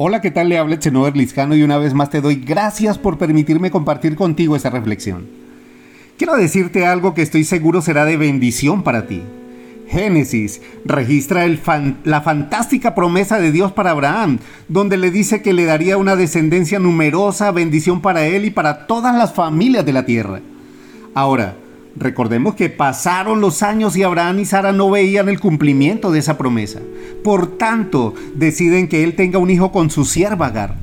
Hola, ¿qué tal? Le habla Chenover Lizcano y una vez más te doy gracias por permitirme compartir contigo esta reflexión. Quiero decirte algo que estoy seguro será de bendición para ti. Génesis registra la fantástica promesa de Dios para Abraham, donde le dice que le daría una descendencia numerosa, bendición para él y para todas las familias de la tierra. Ahora, Recordemos que pasaron los años y Abraham y Sara no veían el cumplimiento de esa promesa. Por tanto, deciden que él tenga un hijo con su sierva Agar.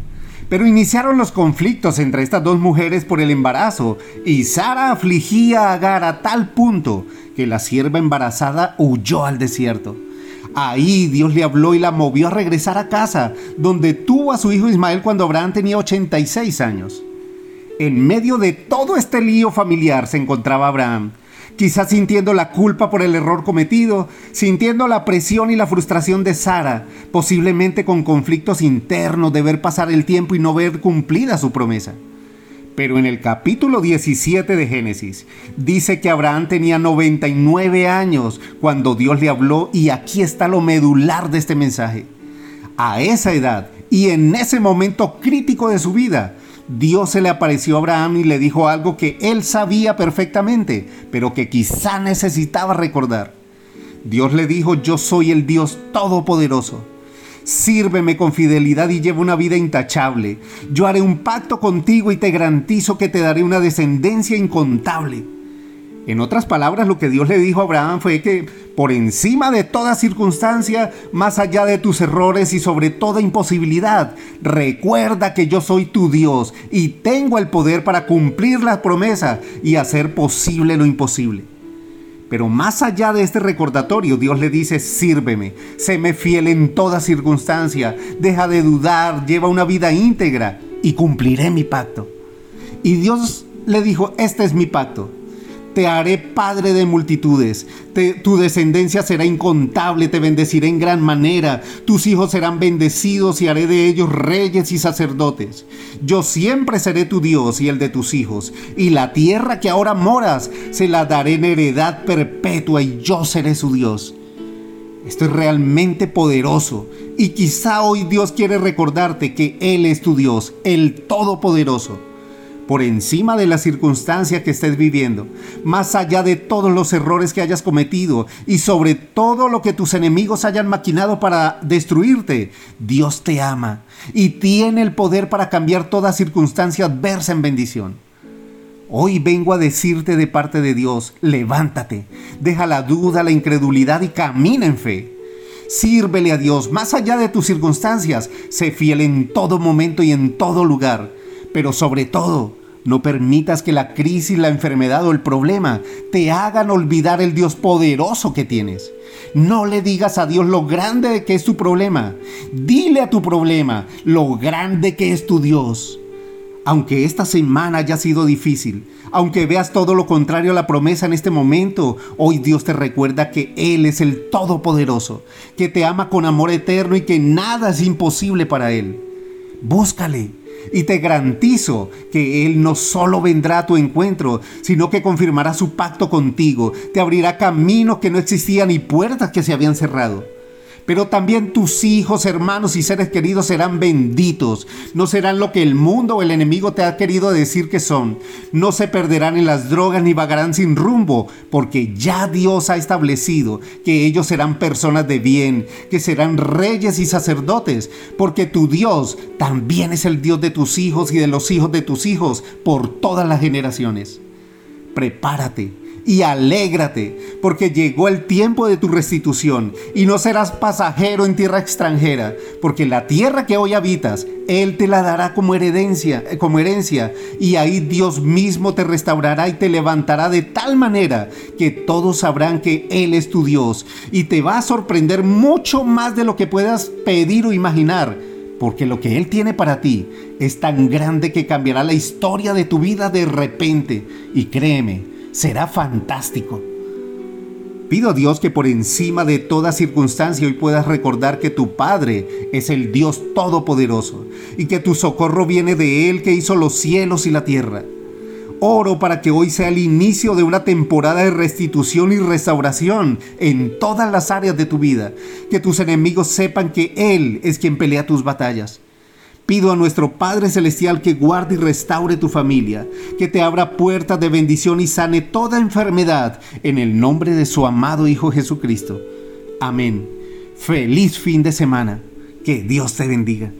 Pero iniciaron los conflictos entre estas dos mujeres por el embarazo y Sara afligía a Agar a tal punto que la sierva embarazada huyó al desierto. Ahí Dios le habló y la movió a regresar a casa, donde tuvo a su hijo Ismael cuando Abraham tenía 86 años. En medio de todo este lío familiar se encontraba Abraham, quizás sintiendo la culpa por el error cometido, sintiendo la presión y la frustración de Sara, posiblemente con conflictos internos de ver pasar el tiempo y no ver cumplida su promesa. Pero en el capítulo 17 de Génesis dice que Abraham tenía 99 años cuando Dios le habló y aquí está lo medular de este mensaje. A esa edad y en ese momento crítico de su vida, Dios se le apareció a Abraham y le dijo algo que él sabía perfectamente, pero que quizá necesitaba recordar. Dios le dijo, yo soy el Dios Todopoderoso. Sírveme con fidelidad y lleva una vida intachable. Yo haré un pacto contigo y te garantizo que te daré una descendencia incontable. En otras palabras, lo que Dios le dijo a Abraham fue que por encima de toda circunstancia, más allá de tus errores y sobre toda imposibilidad, recuerda que yo soy tu Dios y tengo el poder para cumplir la promesa y hacer posible lo imposible. Pero más allá de este recordatorio, Dios le dice, sírveme, séme fiel en toda circunstancia, deja de dudar, lleva una vida íntegra y cumpliré mi pacto. Y Dios le dijo, este es mi pacto te haré padre de multitudes, tu descendencia será incontable, te bendeciré en gran manera, tus hijos serán bendecidos y haré de ellos reyes y sacerdotes. Yo siempre seré tu Dios y el de tus hijos, y la tierra que ahora moras se la daré en heredad perpetua y yo seré su Dios. Esto es realmente poderoso y quizá hoy Dios quiere recordarte que Él es tu Dios, el Todopoderoso por encima de la circunstancia que estés viviendo, más allá de todos los errores que hayas cometido y sobre todo lo que tus enemigos hayan maquinado para destruirte, Dios te ama y tiene el poder para cambiar toda circunstancia adversa en bendición. Hoy vengo a decirte de parte de Dios, levántate, deja la duda, la incredulidad y camina en fe. Sírvele a Dios más allá de tus circunstancias, sé fiel en todo momento y en todo lugar pero sobre todo, no permitas que la crisis, la enfermedad o el problema te hagan olvidar el Dios poderoso que tienes. No le digas a Dios lo grande que es tu problema. Dile a tu problema lo grande que es tu Dios. Aunque esta semana haya sido difícil, aunque veas todo lo contrario a la promesa en este momento, hoy Dios te recuerda que Él es el Todopoderoso, que te ama con amor eterno y que nada es imposible para Él. Búscale, y te garantizo que Él no solo vendrá a tu encuentro, sino que confirmará su pacto contigo, te abrirá caminos que no existían y puertas que se habían cerrado pero también tus hijos, hermanos y seres queridos serán benditos. No serán lo que el mundo o el enemigo te ha querido decir que son. No se perderán en las drogas ni vagarán sin rumbo, porque ya Dios ha establecido que ellos serán personas de bien, que serán reyes y sacerdotes, porque tu Dios también es el Dios de tus hijos y de los hijos de tus hijos por todas las generaciones. Prepárate y alégrate, porque llegó el tiempo de tu restitución, y no serás pasajero en tierra extranjera, porque la tierra que hoy habitas, Él te la dará como herencia, eh, como herencia, y ahí Dios mismo te restaurará y te levantará de tal manera que todos sabrán que Él es tu Dios, y te va a sorprender mucho más de lo que puedas pedir o imaginar porque lo que Él tiene para ti es tan grande que cambiará la historia de tu vida de repente. Y créeme, será fantástico. Pido a Dios que por encima de toda circunstancia hoy puedas recordar que tu Padre es el Dios Todopoderoso y que tu socorro viene de Él que hizo los cielos y la tierra. Oro para que hoy sea el inicio de una temporada de restitución y restauración en todas las áreas de tu vida. Que tus enemigos sepan que Él es quien pelea tus batallas. Pido a nuestro Padre Celestial que guarde y restaure tu familia, que te abra puertas de bendición y sane toda enfermedad en el nombre de su amado Hijo Jesucristo. Amén. Feliz fin de semana. Que Dios te bendiga.